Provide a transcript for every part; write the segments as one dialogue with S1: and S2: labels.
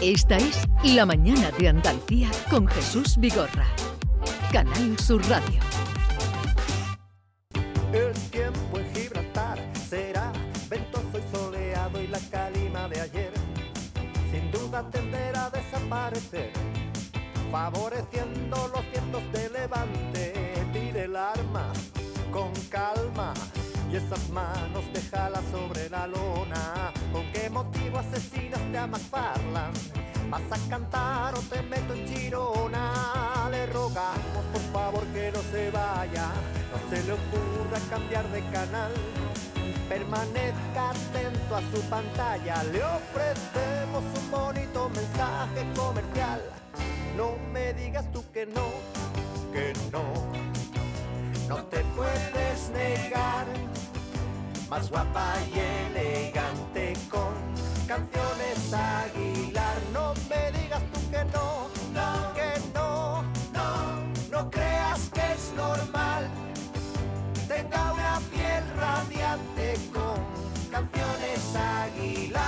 S1: Esta es La Mañana de Andalucía con Jesús Vigorra. Canal Sur Radio.
S2: El tiempo en Gibraltar será ventoso y soleado y la calima de ayer sin duda tenderá a desaparecer, favoreciendo los vientos de levante. Tire el arma con calma y esas manos déjalas sobre la lona. ¿Con qué motivo asesinas te amasfarlan? ¿Vas a cantar o te meto en chirona? Le rogamos por favor que no se vaya, no se le ocurra cambiar de canal. Permanezca atento a su pantalla, le ofrecemos un bonito mensaje comercial. No me digas tú que no, que no, no te puedes negar. Más guapa y elegante con canciones Aguilar. No me digas tú que no, no, que no, no, no creas que es normal. Tenga una piel radiante con canciones Aguilar.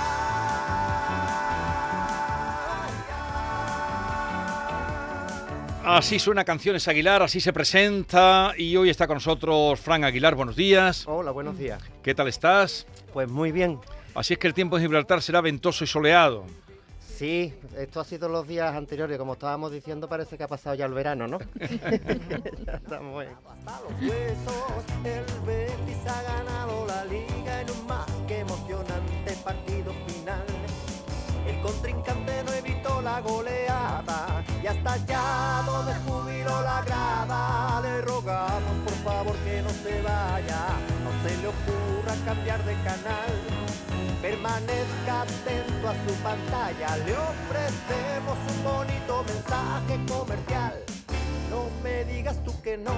S3: Así suena Canciones Aguilar, así se presenta y hoy está con nosotros Fran Aguilar. Buenos días.
S4: Hola, buenos días.
S3: ¿Qué tal estás?
S4: Pues muy bien.
S3: Así es que el tiempo en Gibraltar será ventoso y soleado.
S4: Sí, esto ha sido los días anteriores, como estábamos diciendo, parece que ha pasado ya el verano, ¿no? Ya estamos en-
S2: hasta los huesos. El Betis ha ganado la liga en un más que emocionante partido final. El contrincante no evitó la goleada y hasta estallado de júbilo la grada. Le rogamos por favor que no se vaya, no se le ocurra cambiar de canal. Permanezca atento a su pantalla, le ofrecemos un bonito mensaje comercial. No me digas tú que no,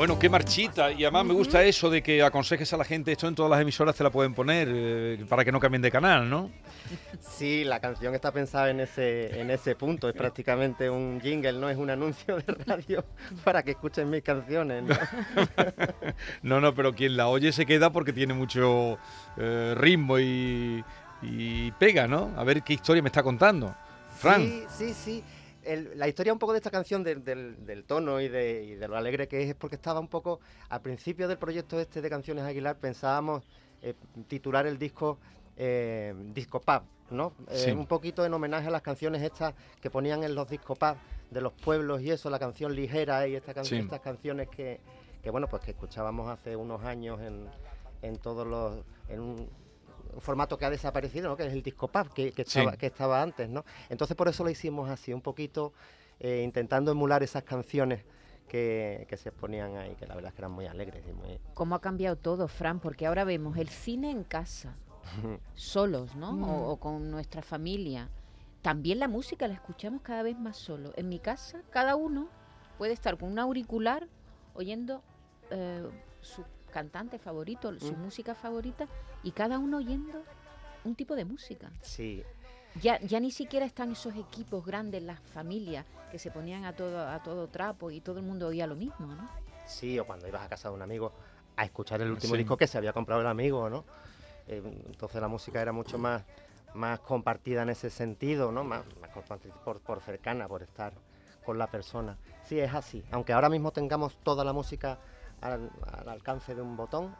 S3: Bueno, qué marchita. Y además me gusta eso de que aconsejes a la gente, esto en todas las emisoras te la pueden poner eh, para que no cambien de canal, ¿no?
S4: Sí, la canción está pensada en ese, en ese punto, es prácticamente un jingle, no es un anuncio de radio para que escuchen mis canciones. ¿no?
S3: No, no, pero quien la oye se queda porque tiene mucho eh, ritmo y, y pega, ¿no? A ver qué historia me está contando. Fran.
S4: Sí, sí, sí. El- la historia un poco de esta canción, del, del- del tono y de, y de lo alegre que es, es porque estaba un poco, al principio del proyecto este de Canciones Aguilar, pensábamos eh, titular el disco eh, Disco Pub, ¿no? Eh. Un poquito en homenaje a las canciones estas que ponían en los disco pub de los pueblos y eso, la canción ligera y esta can-
S3: Sí.
S4: estas canciones que, que, bueno, pues que escuchábamos hace unos años en, en todos los... En un, un formato que ha desaparecido, ¿no? que es el disco pub, que, que
S3: Sí.
S4: estaba, que estaba antes, ¿no? Entonces por eso lo hicimos así, un poquito eh, intentando emular esas canciones que, que se ponían ahí, que la verdad es que eran muy alegres y muy...
S5: cómo ha cambiado todo, Fran, porque ahora vemos el cine en casa, solos, ¿no? O, o con nuestra familia. También la música la escuchamos cada vez más solo. En mi casa, cada uno puede estar con un auricular oyendo eh, su cantante favorito, su
S4: Mm.
S5: música favorita, y cada uno oyendo un tipo de música.
S4: Sí,
S5: Ya, ya ni siquiera están esos equipos grandes, las familias, que se ponían a todo, a todo trapo y todo el mundo oía lo mismo, ¿no?
S4: sí, o cuando ibas a casa de un amigo a escuchar el último
S3: Sí.
S4: disco que se había comprado el amigo, ¿no? Eh, entonces la música era mucho más, más compartida en ese sentido, ¿no? Más, más compartida por, por cercana, por estar con la persona. Sí, es así. Aunque ahora mismo tengamos toda la música al, al alcance de un botón,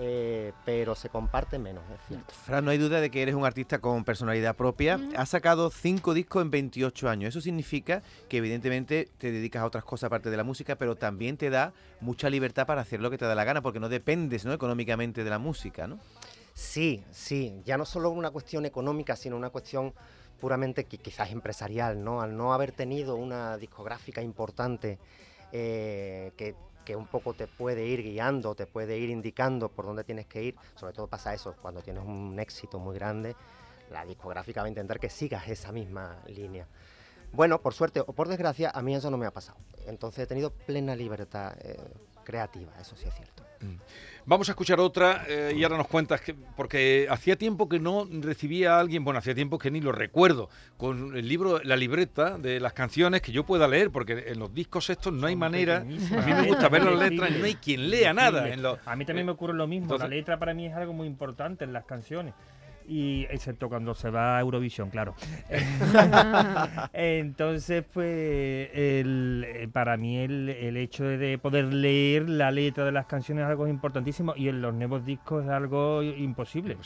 S4: eh, pero se comparte menos, es cierto.
S6: Fran, no hay duda de que eres un artista con personalidad propia. Has sacado cinco discos en 28 años. Eso significa que evidentemente te dedicas a otras cosas aparte de la música, pero también te da mucha libertad para hacer lo que te da la gana, porque no dependes ¿no? económicamente de la música, ¿no?
S4: Sí, sí, ya no solo una cuestión económica, sino una cuestión puramente qui- quizás empresarial, ¿no? Al no haber tenido una discográfica importante eh, que, que un poco te puede ir guiando, te puede ir indicando por dónde tienes que ir, sobre todo pasa eso cuando tienes un éxito muy grande, la discográfica va a intentar que sigas esa misma línea. Bueno, por suerte o por desgracia, a mí eso no me ha pasado. Entonces he tenido plena libertad. eh, creativa, eso sí es cierto.
S3: Vamos a escuchar otra eh, y ahora nos cuentas que porque hacía tiempo que no recibía a alguien, bueno, hacía tiempo que ni lo recuerdo, con el libro, la libreta de las canciones que yo pueda leer, porque en los discos estos no hay manera. A mí me gusta ver las letras, no hay quien lea nada. En
S7: a mí también me ocurre lo mismo. la letra para mí es algo muy importante en las canciones y excepto cuando se va a Eurovisión, claro. Entonces, pues, el, eh, para mí el, el hecho de poder leer la letra de las canciones es algo importantísimo y en los nuevos discos es algo imposible.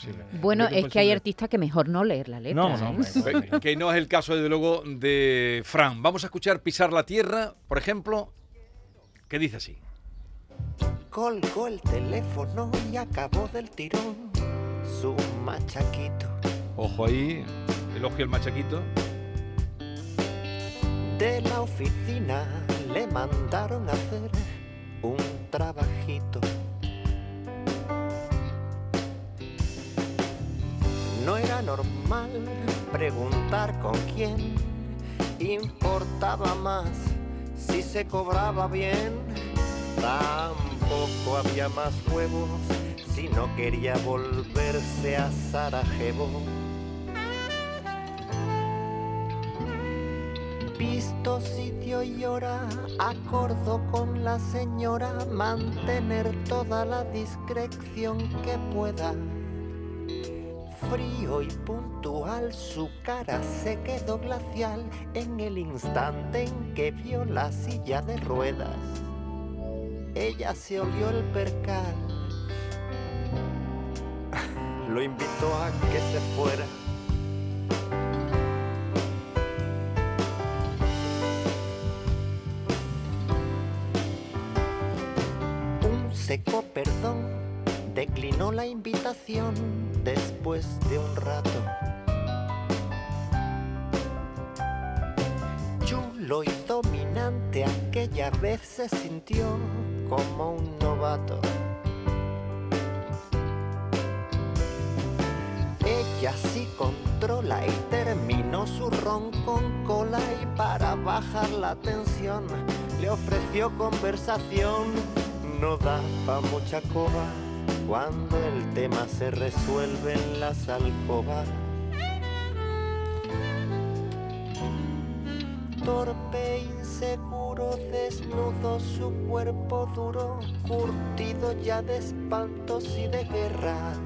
S5: Bueno, es que hay artistas que mejor no leer la letra.
S3: No, no, ¿eh? que no es el caso, desde luego, de Fran. Vamos a escuchar Pisar la Tierra, por ejemplo, que dice así.
S2: Colgó el teléfono y acabó del tirón su machaquito.
S3: Ojo ahí, elogio el machaquito.
S2: De la oficina le mandaron a hacer un trabajito. No era normal preguntar con quién importaba más si se cobraba bien. Tampoco había más huevos si no quería volverse a Sarajevo. Visto sitio y hora, acordo con la señora mantener toda la discreción que pueda. Frío y puntual, su cara se quedó glacial en el instante en que vio la silla de ruedas. Ella se olió el percal lo invitó a que se fuera. Un seco perdón declinó la invitación después de un rato. Y dominante aquella vez se sintió como un novato. Y así controla y terminó su ron con cola y para bajar la tensión le ofreció conversación. No da pa' mucha coba cuando el tema se resuelve en las alcobas. Torpe, inseguro, desnudo, su cuerpo duro, curtido ya de espantos y de guerras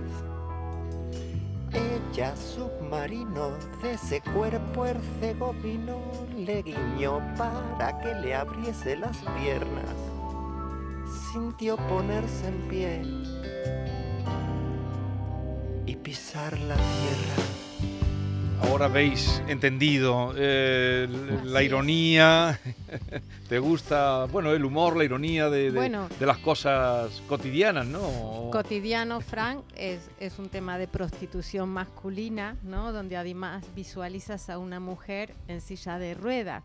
S2: ella, submarino de ese cuerpo hercegovino, le guiñó para que le abriese las piernas. Sintió ponerse en pie y pisar la tierra.
S3: Ahora veis entendido eh, la ironía, te gusta, bueno, el humor, la ironía de, las cosas cotidianas, ¿no?
S8: Cotidiano, Frank, es, es, un tema de prostitución masculina, ¿no? Donde además visualizas a una mujer en silla de ruedas.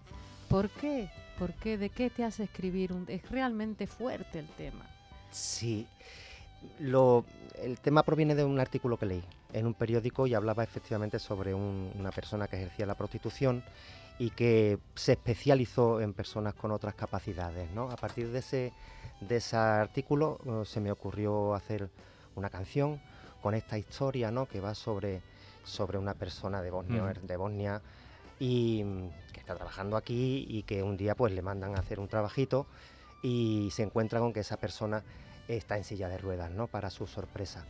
S8: ¿Por qué? ¿Por qué? ¿De qué te hace escribir? Un, es realmente fuerte el tema.
S4: Sí, lo, el tema proviene de un artículo que leí en un periódico y hablaba efectivamente sobre una persona que ejercía la prostitución y que se especializó en personas con otras capacidades. ¿no? A partir de ese, de ese artículo eh, se me ocurrió hacer una canción con esta historia ¿no? que va sobre, sobre una persona de Bosnia, mm. de Bosnia y que está trabajando aquí y que un día pues le mandan a hacer un trabajito y se encuentra con que esa persona está en silla de ruedas, ¿no? Para su sorpresa.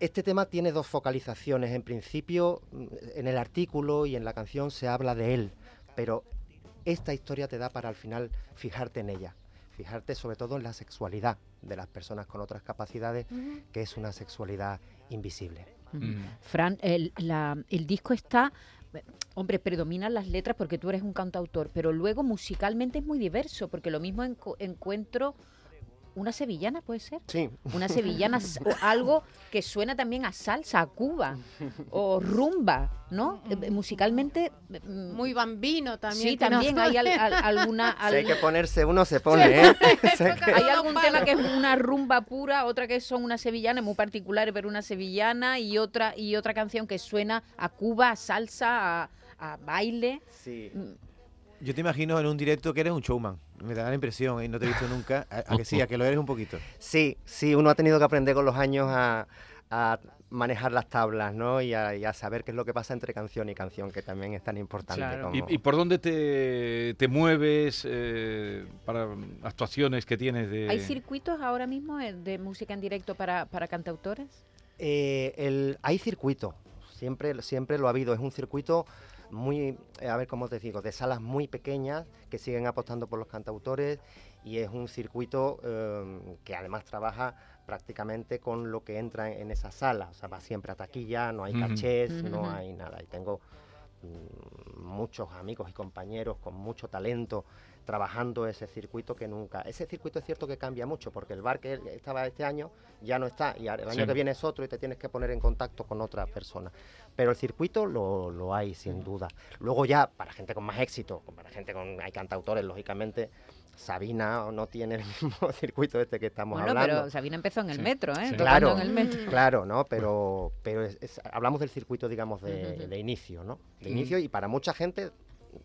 S4: Este tema tiene dos focalizaciones. En principio, mm, en el artículo y en la canción se habla de él, pero esta historia te da para al final fijarte en ella, fijarte sobre todo en la sexualidad de las personas con otras capacidades, que es una sexualidad invisible.
S5: Fran, el, disco está hombre, predominan las letras porque tú eres un cantautor, pero luego musicalmente es muy diverso, porque lo mismo encuentro una sevillana puede ser.
S4: Sí.
S5: Una sevillana, o algo que suena también a salsa, a Cuba, o rumba, ¿no? Eh, eh, musicalmente.
S8: Mm, Muy bambino también.
S5: Sí, también hay alguna.
S4: Si hay que ponerse uno, se pone, ¿eh?
S5: hay algún tema que es una rumba pura, otra que son una sevillana, muy particular, pero una sevillana, y otra, y otra canción que suena a Cuba, a salsa, a, a baile.
S4: Sí.
S6: Yo te imagino en un directo que eres un showman. Me da la impresión, y no te he visto nunca. A, a que sí, a que lo eres un poquito.
S4: Sí, sí, uno ha tenido que aprender con los años a, a manejar las tablas, ¿no? Y a, y a saber qué es lo que pasa entre canción y canción, que también es tan importante.
S5: Claro.
S4: como-
S3: ¿Y, y por dónde te, te mueves eh, para actuaciones que tienes de...?
S5: ¿Hay circuitos ahora mismo eh, de música en directo para, para cantautores?
S4: Eh, el, hay circuito, siempre, siempre lo ha habido. Es un circuito muy, eh, a ver cómo te digo, de salas muy pequeñas que siguen apostando por los cantautores y es un circuito eh, que además trabaja prácticamente con lo que entra en, en esa sala. O sea, va siempre a taquilla, no hay cachés, no hay nada. Y tengo mm, muchos amigos y compañeros con mucho talento trabajando ese circuito que nunca. Ese circuito es cierto que cambia mucho porque el bar que estaba este año ya no está y el año
S3: Sí.
S4: que viene es otro y te tienes que poner en contacto con otra persona. Pero el circuito lo, lo hay sin duda. Luego ya para gente con más éxito, para gente con hay cantautores lógicamente. Sabina no tiene el mismo circuito este que estamos
S5: bueno,
S4: hablando.
S5: pero Sabina empezó en el
S3: Sí,
S5: metro, ¿eh?
S3: sí.
S4: Claro.
S5: en el metro.
S4: Claro, ¿no? Pero, pero es- es- hablamos del circuito, digamos, de, de inicio, ¿no? De
S3: Mm.
S4: inicio y para mucha gente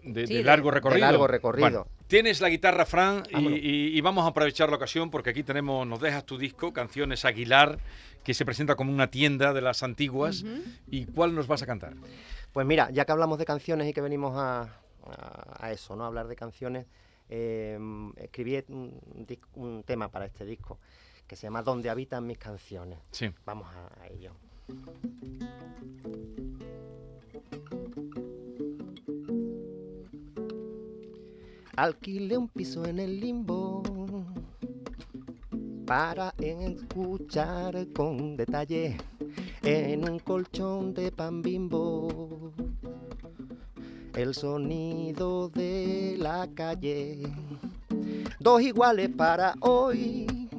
S3: de,
S5: Sí,
S3: de
S5: de-
S3: largo
S5: de
S3: recorrido.
S4: largo recorrido.
S3: Bueno, tienes la guitarra, Fran, y,
S4: Vámonos.
S3: y- y vamos a aprovechar la ocasión porque aquí tenemos, nos dejas tu disco, Canciones Aguilar, que se presenta como una tienda de las antiguas. ¿Y cuál nos vas a cantar?
S4: Pues mira, ya que hablamos de canciones y que venimos a, a- a eso, ¿no? A hablar de canciones, eh, escribí un, tema para este disco que se llama Donde habitan mis canciones.
S3: Sí.
S4: Vamos a, a ello. Alquilé un piso en el limbo para escuchar con detalle en un colchón de pan bimbo el sonido de la calle. Dos iguales para hoy.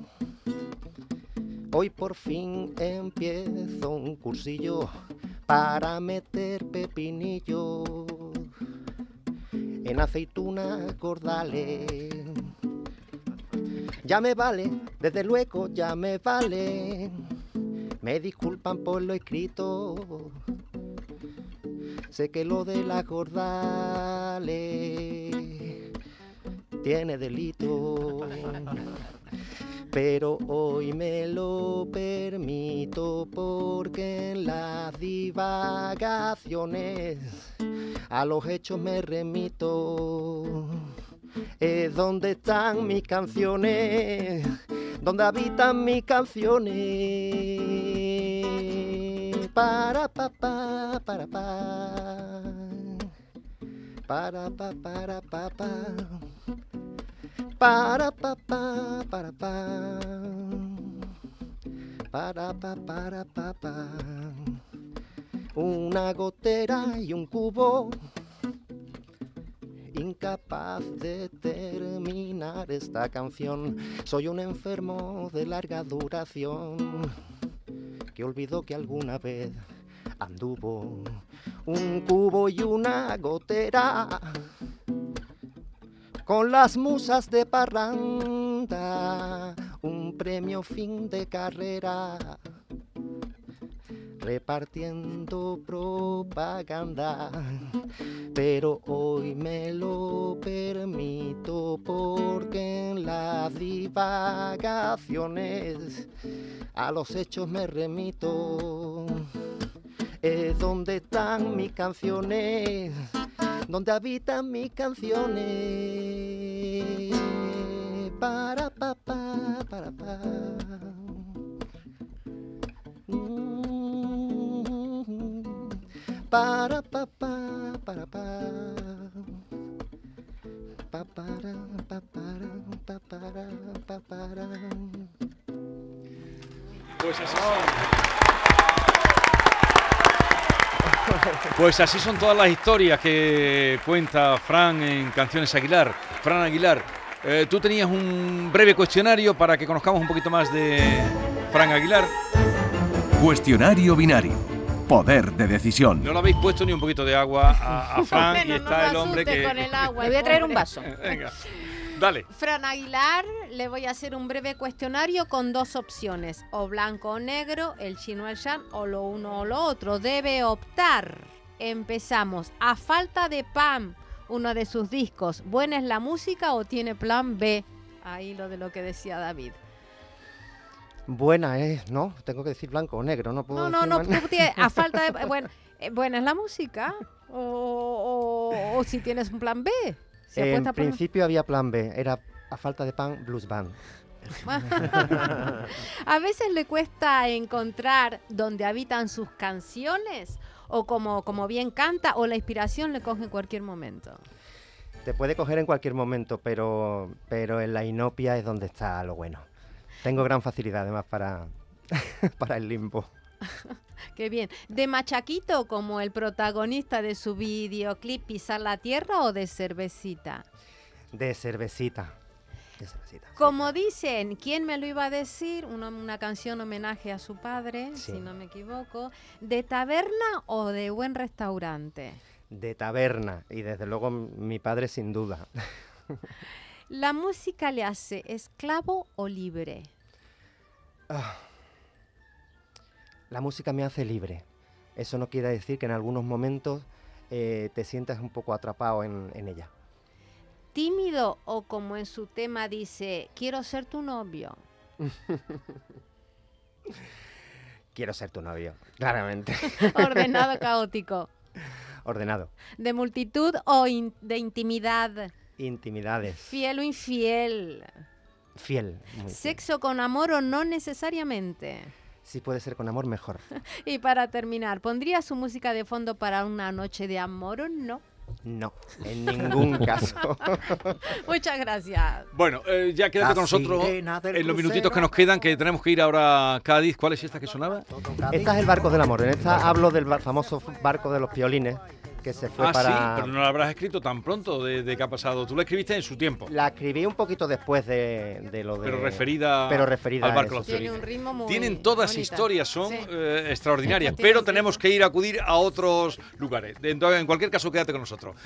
S4: Hoy por fin empiezo un cursillo para meter pepinillo en aceitunas gordales. Ya me vale, desde luego ya me vale. Me disculpan por lo escrito. Sé que lo de las gordales tiene delito. Pero hoy me lo permito porque en las divagaciones a los hechos me remito. Es donde están mis canciones, donde habitan mis canciones. Para pa pa para pa. Para pa para pa pa. Para pa pa para pa. Para pa para pa pa. Una gotera y un cubo incapaz de terminar esta canción. Soy un enfermo de larga duración que olvidó que alguna vez anduvo. Un cubo y una gotera con las musas de parranda, un premio fin de carrera repartiendo propaganda. Pero hoy me lo permito porque en las divagaciones a los hechos me remito. Es donde están mis canciones, donde habitan mis canciones. Para pa pa para pa. Para pa pa para pa. Pa para pa para pa para pa para.
S3: Pues así son. Pues así son todas las historias que cuenta Fran en Canciones Aguilar. Fran Aguilar, eh, tú tenías un breve cuestionario para que conozcamos un poquito más de Fran Aguilar.
S9: Cuestionario binario. Poder de decisión.
S3: No le habéis puesto ni un poquito de agua a, a Fran
S8: Bueno,
S3: y está el hombre que...
S8: con el agua,
S5: Le voy a traer un vaso.
S3: Venga, dale.
S8: Fran Aguilar, le voy a hacer un breve cuestionario con dos opciones, o blanco o negro, el chino o el shan, o lo uno o lo otro. Debe optar. Empezamos. A falta de pan, uno de sus discos. ¿Buena es la música o tiene plan B? Ahí lo de lo que decía David.
S4: Buena es, ¿no? Tengo que decir blanco o negro, no puedo
S8: No, no,
S4: decir
S8: no, tú tienes- a falta de... Bueno, eh, buena es la música o, o- o si tienes un plan B.
S4: En principio había plan B, era a falta de pan, blues band.
S8: a veces le cuesta encontrar donde habitan sus canciones o como, como bien canta o la inspiración le coge en cualquier momento.
S4: Te puede coger en cualquier momento, pero, pero en la inopia es donde está lo bueno. Tengo gran facilidad además para, para el limbo.
S8: Qué bien. ¿De Machaquito como el protagonista de su videoclip Pisar la Tierra o de Cervecita?
S4: De cervecita. De cervecita. sí.
S8: Como dicen, ¿quién me lo iba a decir? Una, una canción homenaje a su padre,
S4: Sí.
S8: si no me equivoco. ¿De taberna o de buen restaurante?
S4: De taberna. Y desde luego mi padre sin duda.
S8: ¿La música le hace esclavo o libre?
S4: La música me hace libre. Eso no quiere decir que en algunos momentos eh, te sientas un poco atrapado en, en ella.
S8: ¿Tímido o como en su tema dice, quiero ser tu novio?
S4: Quiero ser tu novio, claramente.
S8: Ordenado, caótico.
S4: Ordenado.
S8: ¿De multitud o in- de intimidad?
S4: Intimidades.
S8: ¿Fiel o infiel?
S4: Fiel. muy fiel.
S8: ¿Sexo con amor o no necesariamente?
S4: Si puede ser con amor, mejor.
S8: Y para terminar, ¿pondría su música de fondo para una noche de amor o no?
S4: No, en ningún caso.
S8: Muchas gracias.
S3: Bueno, eh, ya quédate
S2: La
S3: con nosotros en los minutitos que nos quedan, que tenemos que ir ahora a Cádiz. ¿Cuál es esta que sonaba?
S4: Esta es el barco del amor. En esta hablo del bar- famoso barco de los piolines que se fue
S3: Ah,
S4: para.
S3: sí, pero no la habrás escrito tan pronto de, de que ha pasado. Tú la escribiste en su tiempo,
S4: La escribí un poquito después de, de lo de.
S3: pero referida,
S4: pero referida
S3: al
S4: a
S3: barco
S8: Tiene un ritmo muy
S3: Tienen todas
S8: bonita.
S3: historias, son
S8: Sí.
S3: eh, extraordinarias, pero tenemos que ir a acudir a otros lugares. Entonces, en cualquier caso, quédate con nosotros.